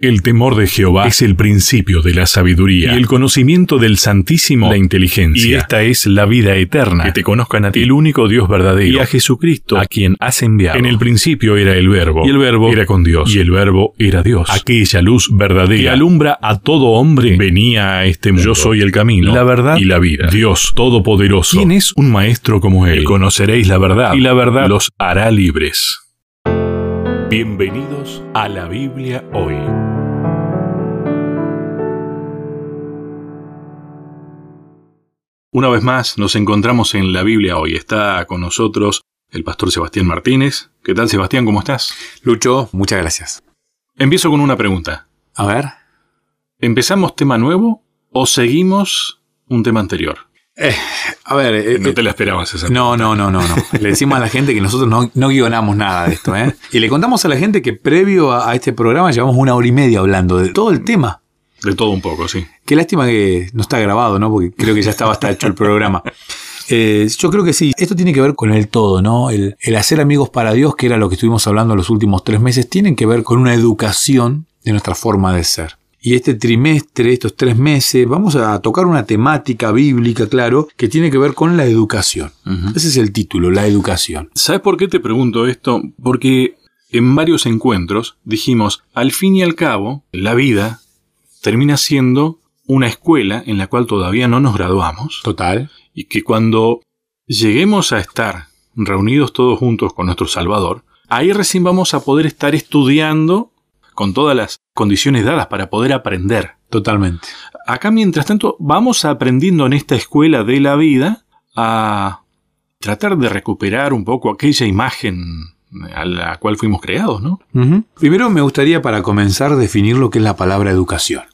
El temor de Jehová es el principio de la sabiduría y el conocimiento del Santísimo la inteligencia. Y esta es la vida eterna, que te conozcan a ti, el único Dios verdadero, y a Jesucristo, a quien has enviado. En el principio era el Verbo, y el Verbo era con Dios, y el Verbo era Dios. Aquella luz verdadera que alumbra a todo hombre venía a este mundo. Yo soy el camino, la verdad y la vida. Dios Todopoderoso. ¿Quién es un maestro como él? conoceréis la verdad, y la verdad los hará libres. Bienvenidos a la Biblia hoy. Una vez más nos encontramos en la Biblia hoy. Está con nosotros el pastor Sebastián Martínez. ¿Qué tal Sebastián? ¿Cómo estás? Lucho, muchas gracias. Empiezo con una pregunta. A ver. ¿Empezamos tema nuevo o seguimos un tema anterior? Eh, a ver. Eh, no te la esperabas esa. No, no, no, no, no. Le decimos a la gente que nosotros no, no guionamos nada de esto, ¿eh? Y le contamos a la gente que previo a, este programa llevamos una hora y media hablando de todo el tema. De todo un poco, sí. Qué lástima que no está grabado, ¿no? Porque creo que ya estaba hasta hecho el programa. Eh, yo creo que sí, esto tiene que ver con el todo, ¿no? El, el, hacer amigos para Dios, que era lo que estuvimos hablando los últimos tres meses, tienen que ver con una educación de nuestra forma de ser. Y este trimestre, estos tres meses, vamos a tocar una temática bíblica, claro, que tiene que ver con la educación. Ese es el título, la educación. ¿Sabes por qué te pregunto esto? Porque en varios encuentros dijimos, al fin y al cabo, la vida termina siendo una escuela en la cual todavía no nos graduamos. Total. Y que cuando lleguemos a estar reunidos todos juntos con nuestro Salvador, ahí recién vamos a poder estar estudiando con todas las condiciones dadas para poder aprender. Totalmente. Acá, mientras tanto, vamos aprendiendo en esta escuela de la vida a tratar de recuperar un poco aquella imagen a la cual fuimos creados, ¿no? Primero me gustaría para comenzar definir lo que es la palabra educación.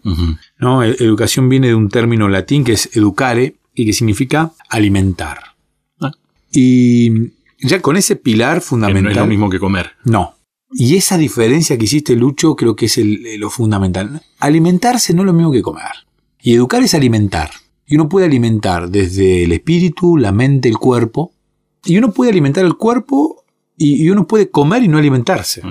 ¿no? E-, educación viene de un término latín que es educare y que significa alimentar. Ah. Y ya con ese pilar fundamental... no es lo mismo que comer. No, y esa diferencia que hiciste, Lucho, creo que es lo fundamental. Alimentarse no es lo mismo que comer. Y educar es alimentar. Y uno puede alimentar desde el espíritu, la mente, el cuerpo. Y uno puede alimentar el cuerpo y, uno puede comer y no alimentarse.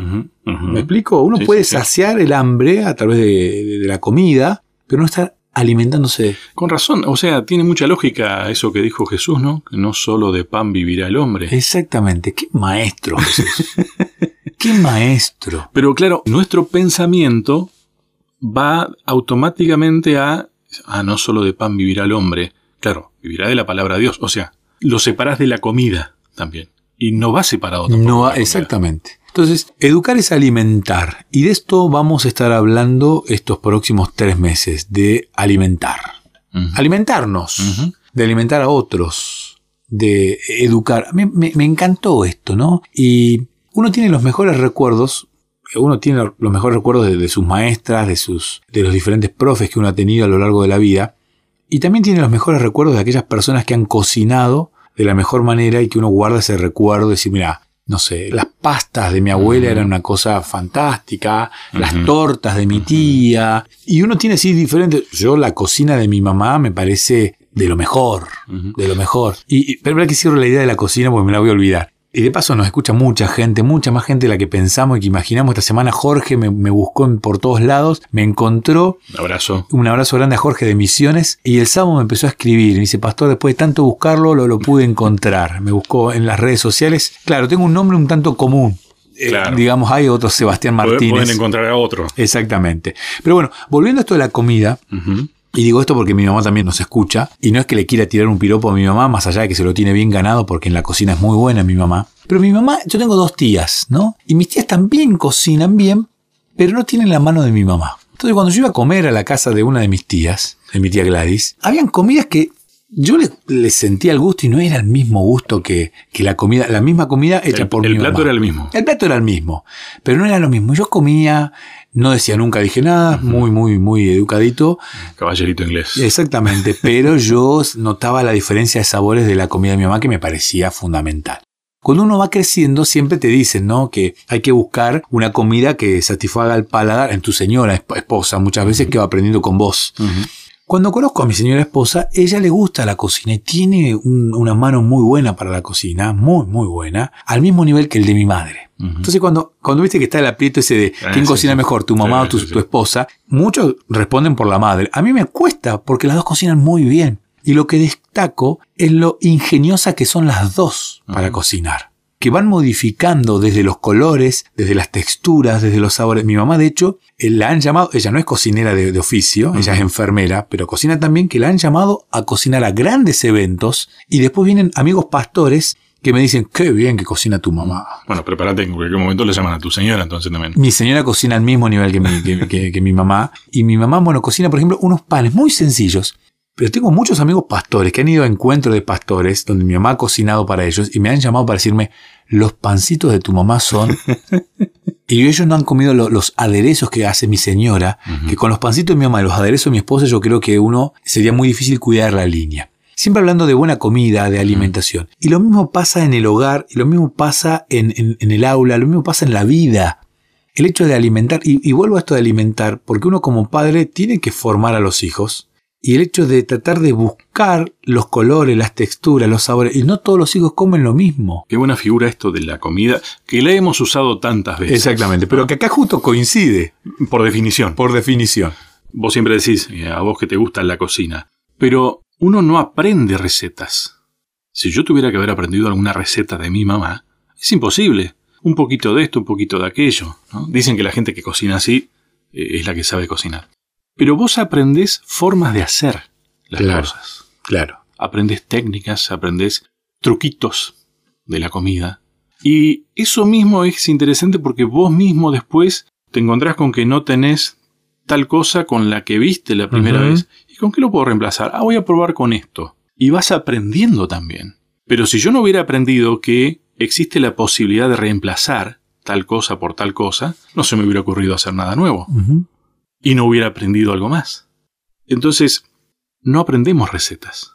¿Me explico? Uno puede saciar el hambre a través de, la comida, pero no está alimentándose. Con razón, o sea, tiene mucha lógica eso que dijo Jesús, ¿no? Que no solo de pan vivirá el hombre. Exactamente, qué maestro Jesús. ¡Qué maestro! Pero claro, nuestro pensamiento va automáticamente a, ah, no solo de pan vivirá el hombre, claro, vivirá de la palabra de Dios, o sea, lo separas de la comida también. Y no va separado tampoco. No exactamente. Entonces, educar es alimentar. Y de esto vamos a estar hablando estos próximos tres meses, de alimentar. Alimentarnos, de alimentar a otros, de educar. Me, me, encantó esto, ¿no? Y uno tiene los mejores recuerdos, uno tiene los mejores recuerdos de, sus maestras, de, sus, de los diferentes profes que uno ha tenido a lo largo de la vida, y también tiene los mejores recuerdos de aquellas personas que han cocinado de la mejor manera y que uno guarda ese recuerdo y decir, mira, no sé, las pastas de mi abuela eran una cosa fantástica, las tortas de mi tía, y uno tiene así diferentes, yo la cocina de mi mamá me parece de lo mejor, de lo mejor. Y, pero verdad que cierro la idea de la cocina porque me la voy a olvidar. Y de paso nos escucha mucha gente, mucha más gente de la que pensamos y que imaginamos. Esta semana Jorge me, buscó por todos lados, me encontró. Un abrazo. Un abrazo grande a Jorge de Misiones. Y el sábado me empezó a escribir. Me dice, Pastor, después de tanto buscarlo, lo, lo pude encontrar. Me buscó en las redes sociales. Claro, tengo un nombre un tanto común. Eh, digamos, hay otro Sebastián Martínez. Pueden encontrar a otro. Exactamente. Pero bueno, volviendo a esto de la comida, y digo esto porque mi mamá también nos escucha, y no es que le quiera tirar un piropo a mi mamá, más allá de que se lo tiene bien ganado, porque en la cocina es muy buena mi mamá. Pero mi mamá, yo tengo dos tías, ¿no? Y mis tías también cocinan bien, pero no tienen la mano de mi mamá. Entonces cuando yo iba a comer a la casa de una de mis tías, de mi tía Gladys, habían comidas que yo le, sentía el gusto y no era el mismo gusto que, la comida, la misma comida hecha por mi mamá. El plato era el mismo. El plato era el mismo, pero no era lo mismo. Yo comía no decía nunca dije nada, muy, muy, muy educadito. Caballerito inglés. Exactamente, pero yo notaba la diferencia de sabores de la comida de mi mamá que me parecía fundamental. Cuando uno va creciendo, siempre te dicen, ¿no? Que hay que buscar una comida que satisfaga el paladar en tu señora esposa, muchas veces que va aprendiendo con vos. Cuando conozco a mi señora esposa, ella le gusta la cocina y tiene una mano muy buena para la cocina, muy, muy buena, al mismo nivel que el de mi madre. Entonces, cuando, cuando viste que está el aprieto ese de ah, quién cocina mejor, tu mamá o tu, tu esposa, muchos responden por la madre. A mí me cuesta porque las dos cocinan muy bien. Y lo que destaco es lo ingeniosa que son las dos para cocinar que van modificando desde los colores, desde las texturas, desde los sabores. Mi mamá, de hecho, eh, la han llamado, ella no es cocinera de, oficio, ella es enfermera, pero cocina también, que la han llamado a cocinar a grandes eventos y después vienen amigos pastores que me dicen, qué bien que cocina tu mamá. Bueno, prepárate, en cualquier momento le llaman a tu señora entonces también. Mi señora cocina al mismo nivel que mi, que mi mamá. Y mi mamá, bueno, cocina, por ejemplo, unos panes muy sencillos, pero tengo muchos amigos pastores que han ido a encuentros de pastores donde mi mamá ha cocinado para ellos y me han llamado para decirme, los pancitos de tu mamá son... y ellos no han comido los aderezos que hace mi señora, que con los pancitos de mi mamá y los aderezos de mi esposa yo creo que uno sería muy difícil cuidar la línea. Siempre hablando de buena comida, de alimentación. Y lo mismo pasa en el hogar, y lo mismo pasa en, el aula, lo mismo pasa en la vida. El hecho de alimentar, y vuelvo a esto de alimentar, porque uno como padre tiene que formar a los hijos, y el hecho de tratar de buscar los colores, las texturas, los sabores, y no todos los hijos comen lo mismo. Qué buena figura esto de la comida, que la hemos usado tantas veces. Exactamente, pero que acá justo coincide. Por definición. Por definición. Vos siempre decís, eh, a vos que te gusta la cocina, pero uno no aprende recetas. Si yo tuviera que haber aprendido alguna receta de mi mamá, es imposible. Un poquito de esto, un poquito de aquello. Dicen que la gente que cocina así eh, es la que sabe cocinar. Pero vos aprendés formas de hacer las cosas. Claro. Aprendés técnicas, aprendés truquitos de la comida. Y eso mismo es interesante porque vos mismo después te encontrás con que no tenés tal cosa con la que viste la primera vez. ¿Y con qué lo puedo reemplazar? Ah, voy a probar con esto. Y vas aprendiendo también. Pero si yo no hubiera aprendido que existe la posibilidad de reemplazar tal cosa por tal cosa, no se me hubiera ocurrido hacer nada nuevo y no hubiera aprendido algo más. Entonces, no aprendemos recetas.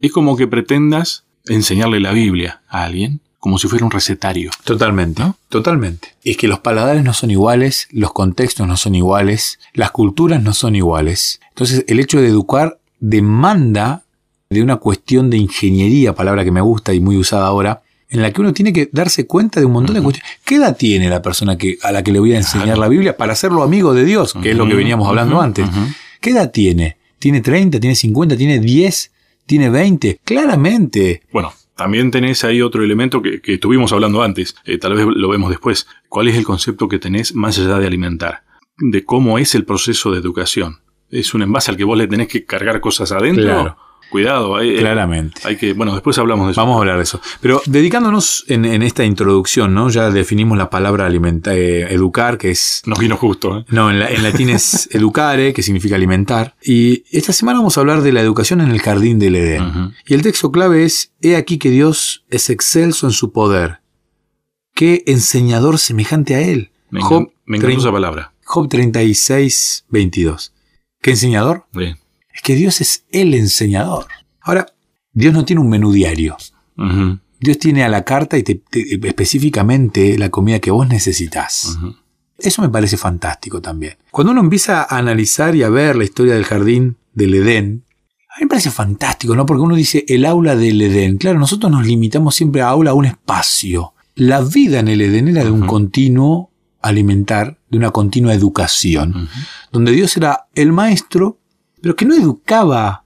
Es como que pretendas enseñarle la Biblia a alguien como si fuera un recetario. Totalmente, totalmente. Y es que los paladares no son iguales, los contextos no son iguales, las culturas no son iguales. Entonces, el hecho de educar demanda de una cuestión de ingeniería, palabra que me gusta y muy usada ahora, en la que uno tiene que darse cuenta de un montón de cuestiones. ¿Qué edad tiene la persona que, a la que le voy a enseñar la Biblia para hacerlo amigo de Dios? Que es lo que veníamos hablando antes. ¿Qué edad tiene? ¿Tiene 30? ¿Tiene 50? ¿Tiene 10? ¿Tiene 20? Claramente. Bueno, también tenés ahí otro elemento que, estuvimos hablando antes, eh, tal vez lo vemos después. ¿Cuál es el concepto que tenés más allá de alimentar? De cómo es el proceso de educación. ¿Es un envase al que vos le tenés que cargar cosas adentro? Claro. Cuidado, hay, claramente. Hay que, bueno, después hablamos de eso. Vamos a hablar de eso. Pero dedicándonos en, esta introducción, ¿no? Ya definimos la palabra alimentar, eh, educar, que es. Nos vino justo, ¿eh? No, en, latín es educare, que significa alimentar. Y esta semana vamos a hablar de la educación en el jardín del Edén. Y el texto clave es: He aquí que Dios es excelso en su poder. Qué enseñador semejante a él. Me, Job me encanta esa palabra. Job 36, 22. ¿Qué enseñador? Bien es que Dios es el enseñador. Ahora, Dios no tiene un menú diario. Dios tiene a la carta y te, específicamente la comida que vos necesitas. Eso me parece fantástico también. Cuando uno empieza a analizar y a ver la historia del jardín del Edén, a mí me parece fantástico, ¿no? Porque uno dice el aula del Edén. Claro, nosotros nos limitamos siempre a aula, a un espacio. La vida en el Edén era de un continuo alimentar, de una continua educación, donde Dios era el maestro pero que no educaba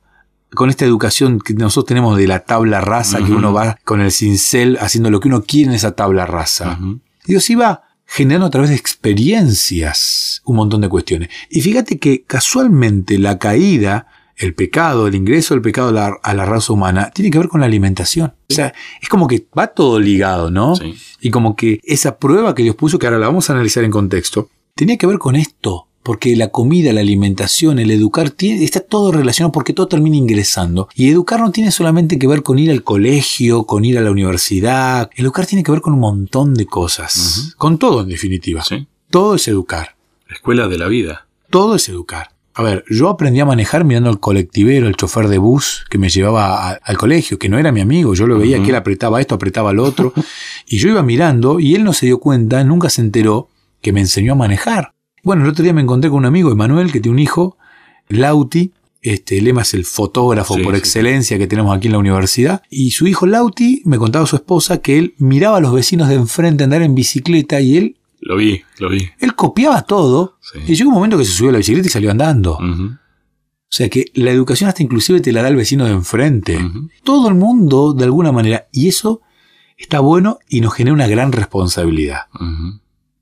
con esta educación que nosotros tenemos de la tabla rasa, que uno va con el cincel haciendo lo que uno quiere en esa tabla rasa. Dios iba generando a través de experiencias un montón de cuestiones. Y fíjate que casualmente la caída, el pecado, el ingreso del pecado a la, raza humana, tiene que ver con la alimentación. O sea, es como que va todo ligado, ¿no? Y como que esa prueba que Dios puso, que ahora la vamos a analizar en contexto, tenía que ver con esto porque la comida, la alimentación, el educar, está todo relacionado porque todo termina ingresando. Y educar no tiene solamente que ver con ir al colegio, con ir a la universidad. Educar tiene que ver con un montón de cosas. Con todo, en definitiva. Todo es educar. escuela de la vida. Todo es educar. A ver, yo aprendí a manejar mirando al colectivero, el chofer de bus que me llevaba al colegio, que no era mi amigo. Yo lo veía que él apretaba esto, apretaba lo otro. y yo iba mirando y él no se dio cuenta, nunca se enteró que me enseñó a manejar. Bueno, el otro día me encontré con un amigo, Emanuel, que tiene un hijo, Lauti, Este, Lema es el fotógrafo por excelencia que tenemos aquí en la universidad. Y su hijo Lauti me contaba a su esposa que él miraba a los vecinos de enfrente andar en bicicleta y él. Lo vi, lo vi. Él copiaba todo. Y llegó un momento que se subió a la bicicleta y salió andando. O sea que la educación hasta inclusive te la da el vecino de enfrente. Todo el mundo, de alguna manera. Y eso está bueno y nos genera una gran responsabilidad.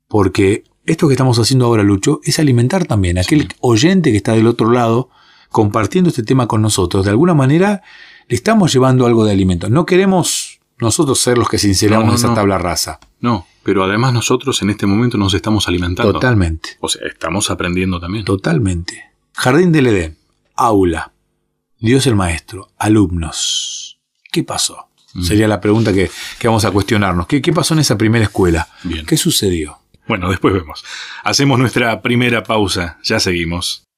Porque esto que estamos haciendo ahora, Lucho, es alimentar también a aquel oyente que está del otro lado compartiendo este tema con nosotros. De alguna manera le estamos llevando algo de alimento. No queremos nosotros ser los que sinceramos esa tabla rasa. No, pero además nosotros en este momento nos estamos alimentando. Totalmente. O sea, estamos aprendiendo también. Totalmente. Jardín del Edén, aula, Dios el Maestro, alumnos. ¿Qué pasó? Mm. Sería la pregunta que, vamos a cuestionarnos. ¿Qué, ¿Qué, pasó en esa primera escuela? Bien. ¿Qué sucedió? Bueno, después vemos. Hacemos nuestra primera pausa. Ya seguimos.